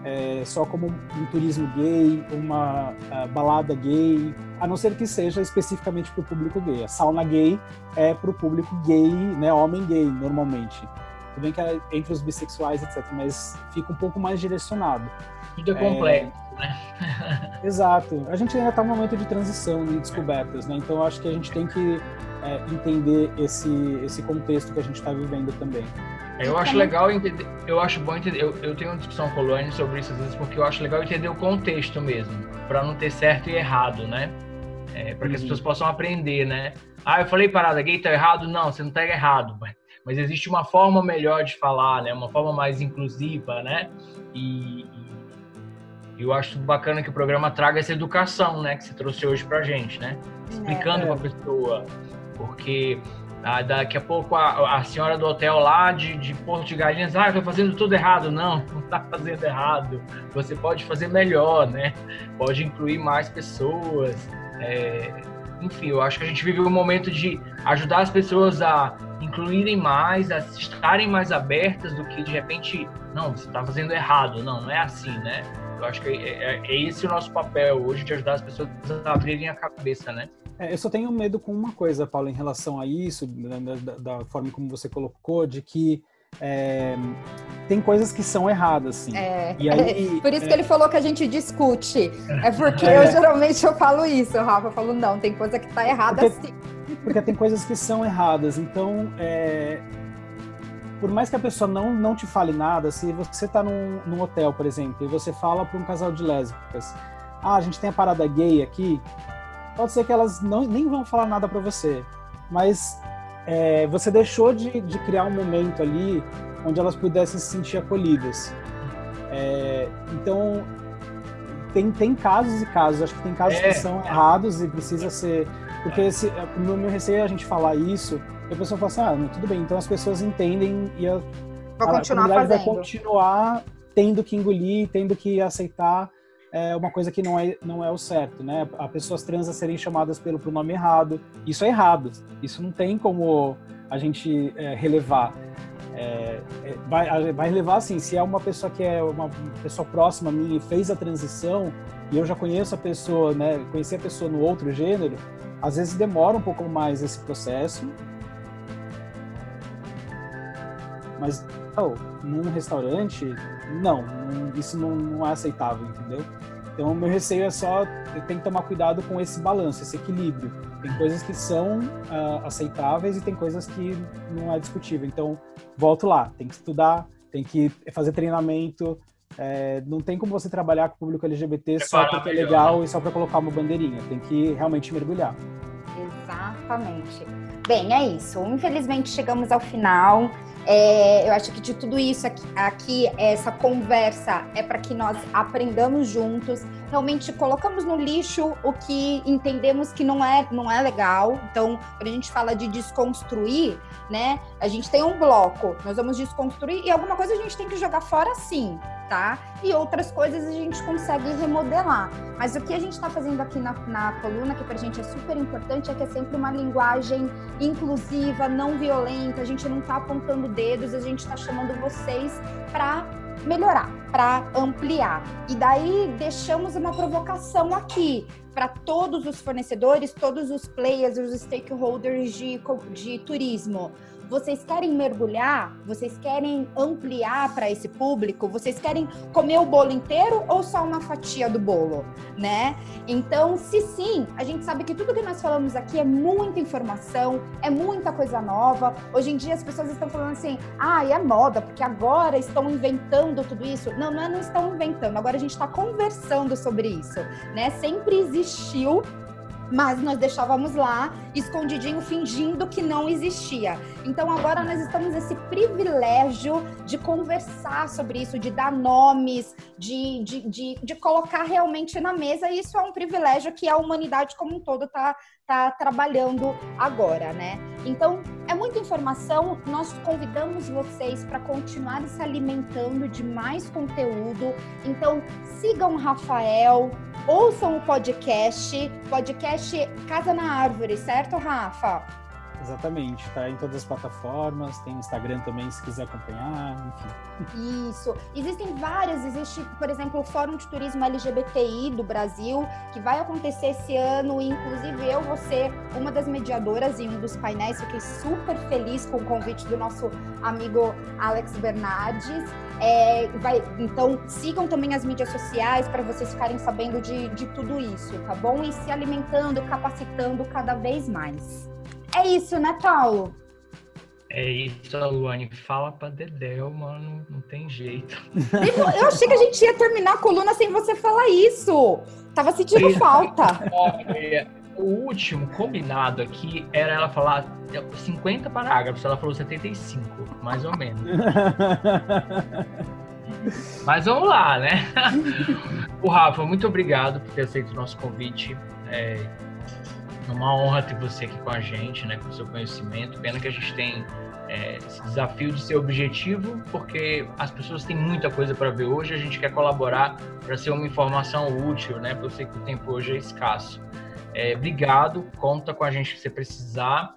é, só como um turismo gay, uma uh, balada gay, a não ser que seja especificamente para o público gay. A sauna gay é para o público gay, né, homem gay, normalmente. Tudo bem que é entre os bissexuais, etc., mas fica um pouco mais direcionado. Tudo é complexo. né? Exato. A gente ainda está num momento de transição e descobertas, né? Então acho que a gente tem que é, entender esse, esse contexto que a gente está vivendo também. Eu acho legal entender, eu acho bom entender, eu, eu tenho uma discussão com o Luane sobre isso às vezes, porque eu acho legal entender o contexto mesmo, para não ter certo e errado, né? É, para que as uhum. pessoas possam aprender, né? Ah, eu falei parada gay, tá errado? Não, você não tá errado, mas existe uma forma melhor de falar, né? Uma forma mais inclusiva, né? E, e eu acho bacana que o programa traga essa educação, né? Que você trouxe hoje pra gente, né? Explicando é, é. pra pessoa, porque ah, daqui a pouco a, a, senhora do hotel lá de, de Porto de Galinhas, ah, tô fazendo tudo errado. Não, não tá fazendo errado. Você pode fazer melhor, né? Pode incluir mais pessoas. É, enfim, eu acho que a gente vive um momento de ajudar as pessoas a incluírem mais, a estarem mais abertas do que de repente, não, você está fazendo errado. Não, não é assim, né? Eu acho que é, é, é esse o nosso papel hoje, de ajudar as pessoas a abrirem a cabeça, né? É, eu só tenho medo com uma coisa, Paulo, em relação a isso, da, da, da forma como você colocou, de que é, tem coisas que são erradas, sim. É, aí, por isso é, que ele falou que a gente discute. É porque é. eu geralmente eu falo isso, Rafa. Eu falo, não, tem coisa que tá errada porque, sim. Porque tem coisas que são erradas. Então, é, por mais que a pessoa não, não te fale nada, se você está num, num hotel, por exemplo, e você fala para um casal de lésbicas, ah, a gente tem a parada gay aqui, pode ser que elas não, nem vão falar nada para você, mas é, você deixou de, de, criar um momento ali onde elas pudessem se sentir acolhidas. É, então, tem, tem casos e casos, acho que tem casos é. que são errados e precisa ser. Porque esse, no meu receio é a gente falar isso e a pessoa fala assim, ah, tudo bem, então as pessoas entendem e a, vai continuar a fazendo. vai continuar tendo que engolir, tendo que aceitar é uma coisa que não é, não é o certo, né? A pessoas trans a serem chamadas pelo pronome errado. Isso é errado. Isso não tem como a gente é, relevar. É, é vai, vai relevar assim, se é uma pessoa que é uma pessoa próxima a mim e fez a transição e eu já conheço a pessoa, né? Conheci a pessoa no outro gênero, às vezes demora um pouco mais esse processo mas oh, num restaurante, não, isso não, não, é aceitável, entendeu? Então, o meu receio é só, eu tenho que tomar cuidado com esse balanço, esse equilíbrio. Tem coisas que são uh, aceitáveis e tem coisas que não é discutível. Então, volto lá, tem que estudar, tem que fazer treinamento. É, não tem como você trabalhar com o público LGBT só porque é legal né? e só para colocar uma bandeirinha. Tem que realmente mergulhar. Exatamente. Bem, é isso. Infelizmente chegamos ao final. É, eu acho que de tudo isso aqui, aqui essa conversa é para que nós aprendamos juntos, realmente colocamos no lixo o que entendemos que não é, não é legal. Então, quando a gente fala de desconstruir, né? A gente tem um bloco, nós vamos desconstruir e alguma coisa a gente tem que jogar fora sim tá? E outras coisas a gente consegue remodelar. Mas o que a gente está fazendo aqui na, na coluna, que para a gente é super importante, é que é sempre uma linguagem inclusiva, não violenta, a gente não está apontando dedos, a gente está chamando vocês para melhorar, para ampliar. E daí deixamos uma provocação aqui para todos os fornecedores, todos os players, os stakeholders de, de turismo vocês querem mergulhar? Vocês querem ampliar para esse público? Vocês querem comer o bolo inteiro ou só uma fatia do bolo, né? Então, se sim, a gente sabe que tudo que nós falamos aqui é muita informação, é muita coisa nova. Hoje em dia as pessoas estão falando assim: "Ah, é moda, porque agora estão inventando tudo isso". Não, não, é não estão inventando. Agora a gente está conversando sobre isso, né? Sempre existiu mas nós deixávamos lá escondidinho, fingindo que não existia. Então agora nós estamos esse privilégio de conversar sobre isso, de dar nomes, de, de, de, de colocar realmente na mesa, e isso é um privilégio que a humanidade como um todo está tá trabalhando agora, né? Então, é muita informação. Nós convidamos vocês para continuar se alimentando de mais conteúdo. Então, sigam o Rafael, ouçam o podcast, podcast Casa na Árvore, certo, Rafa? Exatamente, tá em todas as plataformas, tem Instagram também se quiser acompanhar, enfim. Isso. Existem várias, existe, por exemplo, o Fórum de Turismo LGBTI do Brasil, que vai acontecer esse ano, e inclusive eu vou ser uma das mediadoras em um dos painéis, fiquei super feliz com o convite do nosso amigo Alex Bernardes. É, vai, então sigam também as mídias sociais para vocês ficarem sabendo de, de tudo isso, tá bom? E se alimentando, capacitando cada vez mais. É isso, né, Paulo? É isso, Luane. Fala pra Dedéu, mano. Não tem jeito. Eu achei que a gente ia terminar a coluna sem você falar isso. Tava sentindo falta. O último combinado aqui era ela falar 50 parágrafos. Ela falou 75, mais ou menos. Mas vamos lá, né? O Rafa, muito obrigado por ter aceito o nosso convite. É, é uma honra ter você aqui com a gente, né, com o seu conhecimento. Pena que a gente tem é, esse desafio de ser objetivo, porque as pessoas têm muita coisa para ver hoje. A gente quer colaborar para ser uma informação útil, né? Porque eu sei que o tempo hoje é escasso. É, obrigado, conta com a gente se precisar.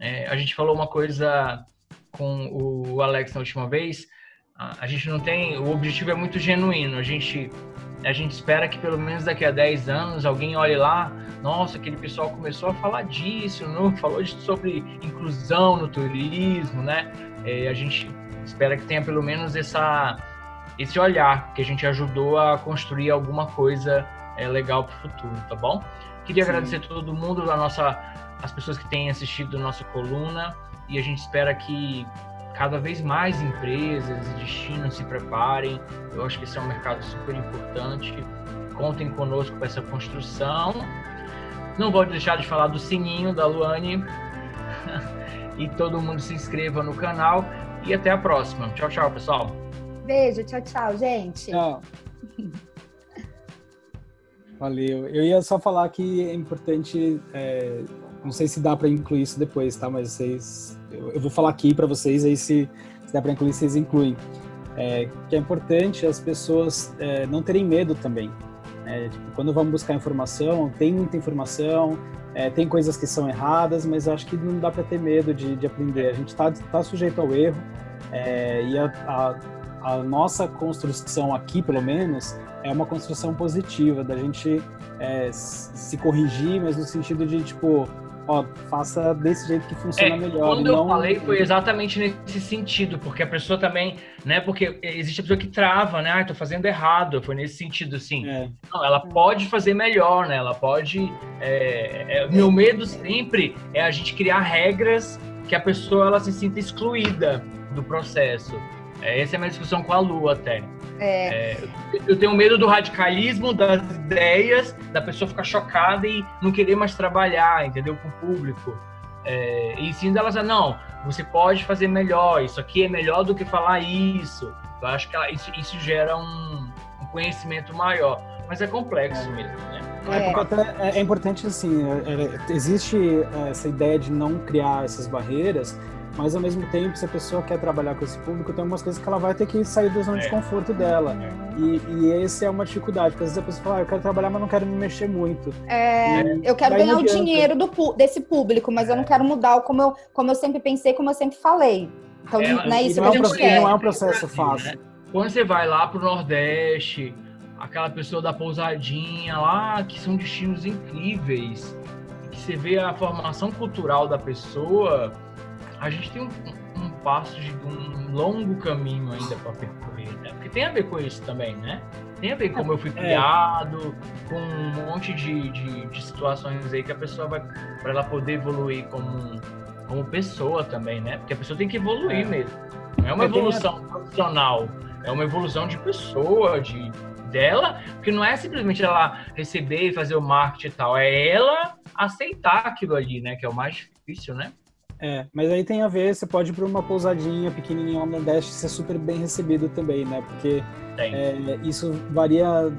É, a gente falou uma coisa com o Alex na última vez. A gente não tem. O objetivo é muito genuíno. A gente a gente espera que pelo menos daqui a 10 anos alguém olhe lá, nossa, aquele pessoal começou a falar disso, não falou sobre inclusão no turismo, né? É, a gente espera que tenha pelo menos essa, esse olhar, que a gente ajudou a construir alguma coisa é, legal para o futuro, tá bom? Queria Sim. agradecer a todo mundo, a nossa, as pessoas que têm assistido a nossa coluna, e a gente espera que cada vez mais empresas e destinos se preparem. Eu acho que esse é um mercado super importante. Contem conosco para essa construção. Não vou deixar de falar do sininho da Luane. e todo mundo se inscreva no canal. E até a próxima. Tchau, tchau, pessoal. Beijo, tchau, tchau, gente. Tchau. Valeu. Eu ia só falar que é importante. É, não sei se dá para incluir isso depois, tá? Mas vocês eu, vou falar aqui para vocês, aí se, se der para incluir, vocês incluem. É, que é importante as pessoas é, não terem medo também. É, tipo, quando vamos buscar informação, tem muita informação, é, tem coisas que são erradas, mas acho que não dá para ter medo de, de, aprender. A gente está tá sujeito ao erro é, e a, a, a, nossa construção aqui, pelo menos, é uma construção positiva, da gente é, se corrigir, mas no sentido de, tipo, ó, faça desse jeito que funciona é, melhor. Quando eu falei foi exatamente nesse sentido, porque a pessoa também, né, porque existe a pessoa que trava, né, ah, tô fazendo errado, foi nesse sentido, assim. É. Não, ela pode fazer melhor, né, ela pode... É, é, meu medo sempre é a gente criar regras que a pessoa, ela se sinta excluída do processo. É, essa é a minha discussão com a Lu até. É. É, eu tenho medo do radicalismo, das ideias, da pessoa ficar chocada e não querer mais trabalhar, entendeu? Com o público. É, e sim delas, não, você pode fazer melhor, isso aqui é melhor do que falar isso. Eu acho que ela, isso, isso, gera um, um, conhecimento maior. Mas é complexo é. mesmo, né? É, é, é importante, assim, é, existe essa ideia de não criar essas barreiras, mas ao mesmo tempo, se a pessoa quer trabalhar com esse público, tem algumas coisas que ela vai ter que sair da zona é. de conforto dela. É. E, e esse é uma dificuldade, porque às vezes a pessoa fala, ah, eu quero trabalhar, mas não quero me mexer muito. É, eu quero ganhar o dinheiro do, desse público, mas eu não é. quero mudar como eu, como eu sempre pensei, como eu sempre falei. Então, é, não é isso que a gente quer. Não é um processo fácil. Né? Quando você vai lá pro Nordeste, aquela pessoa da pousadinha lá, que são destinos incríveis, que você vê a formação cultural da pessoa a gente tem um, um passo de um longo caminho ainda para percorrer, né? Porque tem a ver com isso também, né? Tem a ver com como eu fui é. criado, com um monte de, de, de situações aí que a pessoa vai, para ela poder evoluir como, como pessoa também, né? Porque a pessoa tem que evoluir é. mesmo. Não é uma evolução profissional, é uma evolução de pessoa, de dela, porque não é simplesmente ela receber e fazer o marketing e tal, é ela aceitar aquilo ali, né? Que é o mais difícil, né? É, mas aí tem a ver, você pode ir para uma pousadinha pequenininha no Nordeste ser super bem recebido também, né? Porque é, isso varia,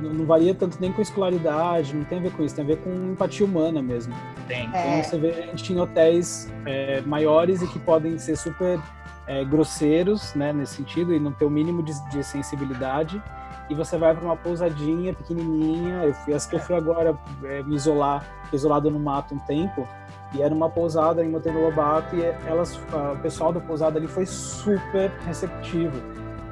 não varia tanto nem com escolaridade, não tem a ver com isso, tem a ver com empatia humana mesmo. Tem. Então é. você vê gente em hotéis é, maiores e que podem ser super é, grosseiros, né, nesse sentido, e não ter o mínimo de, de sensibilidade. E você vai para uma pousadinha pequenininha. Eu fui, essa que eu fui agora é, me isolar, isolado no mato um tempo E era uma pousada em Monteiro Lobato e elas, o pessoal da pousada ali foi super receptivo.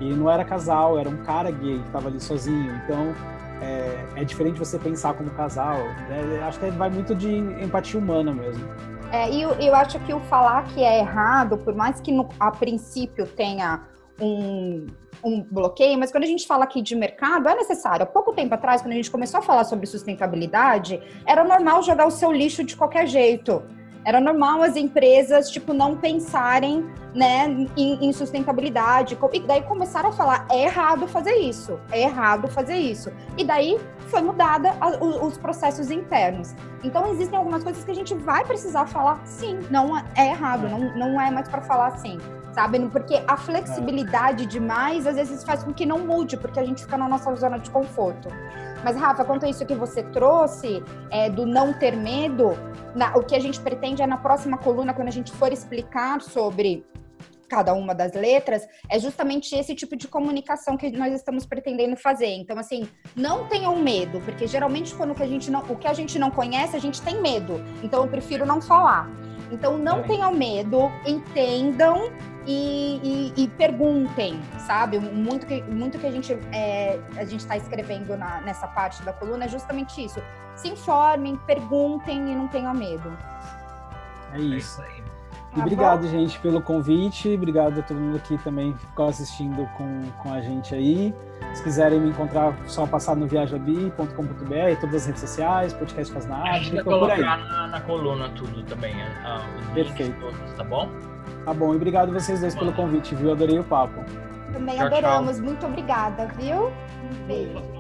E não era casal, era um cara gay que estava ali sozinho. Então é, é, diferente você pensar como casal. Né? Acho que vai muito de empatia humana mesmo. É, e eu, eu acho que o falar que é errado, por mais que no, a princípio tenha um, um bloqueio, mas quando a gente fala aqui de mercado, é necessário. Há pouco tempo atrás, quando a gente começou a falar sobre sustentabilidade, era normal jogar o seu lixo de qualquer jeito. Era normal as empresas, tipo, não pensarem, né, em, em, sustentabilidade. E daí começaram a falar, é errado fazer isso, é errado fazer isso. E daí foi mudada a, os, os processos internos. Então, existem algumas coisas que a gente vai precisar falar, sim, não é errado, não, não é mais para falar assim sabe? Porque a flexibilidade demais às vezes faz com que não mude, porque a gente fica na nossa zona de conforto. Mas, Rafa, quanto a isso que você trouxe, é, do não ter medo, na, o que a gente pretende é na próxima coluna, quando a gente for explicar sobre cada uma das letras, é justamente esse tipo de comunicação que nós estamos pretendendo fazer. Então, assim, não tenham medo, porque geralmente quando que a gente não, o que a gente não conhece, a gente tem medo. Então, eu prefiro não falar. Então, não tenham medo, entendam e, e, e, perguntem, sabe? Muito que, muito que a gente é, a gente está escrevendo na, nessa parte da coluna é justamente isso. Se informem, perguntem e não tenham medo. É isso. aí. E obrigado, bom? gente, pelo convite. Obrigado a todo mundo que também ficou assistindo com, com a gente aí. Se quiserem me encontrar, só passar no viajabi.com.br, todas as redes sociais, podcast Casnato. A gente vai colocar na, na, coluna tudo também, ah, Perfeito. Todos, tá bom? Tá bom, e obrigado vocês dois pelo convite, viu? Adorei o papo. Também tchau, adoramos. Tchau. Muito obrigada, viu? Um beijo.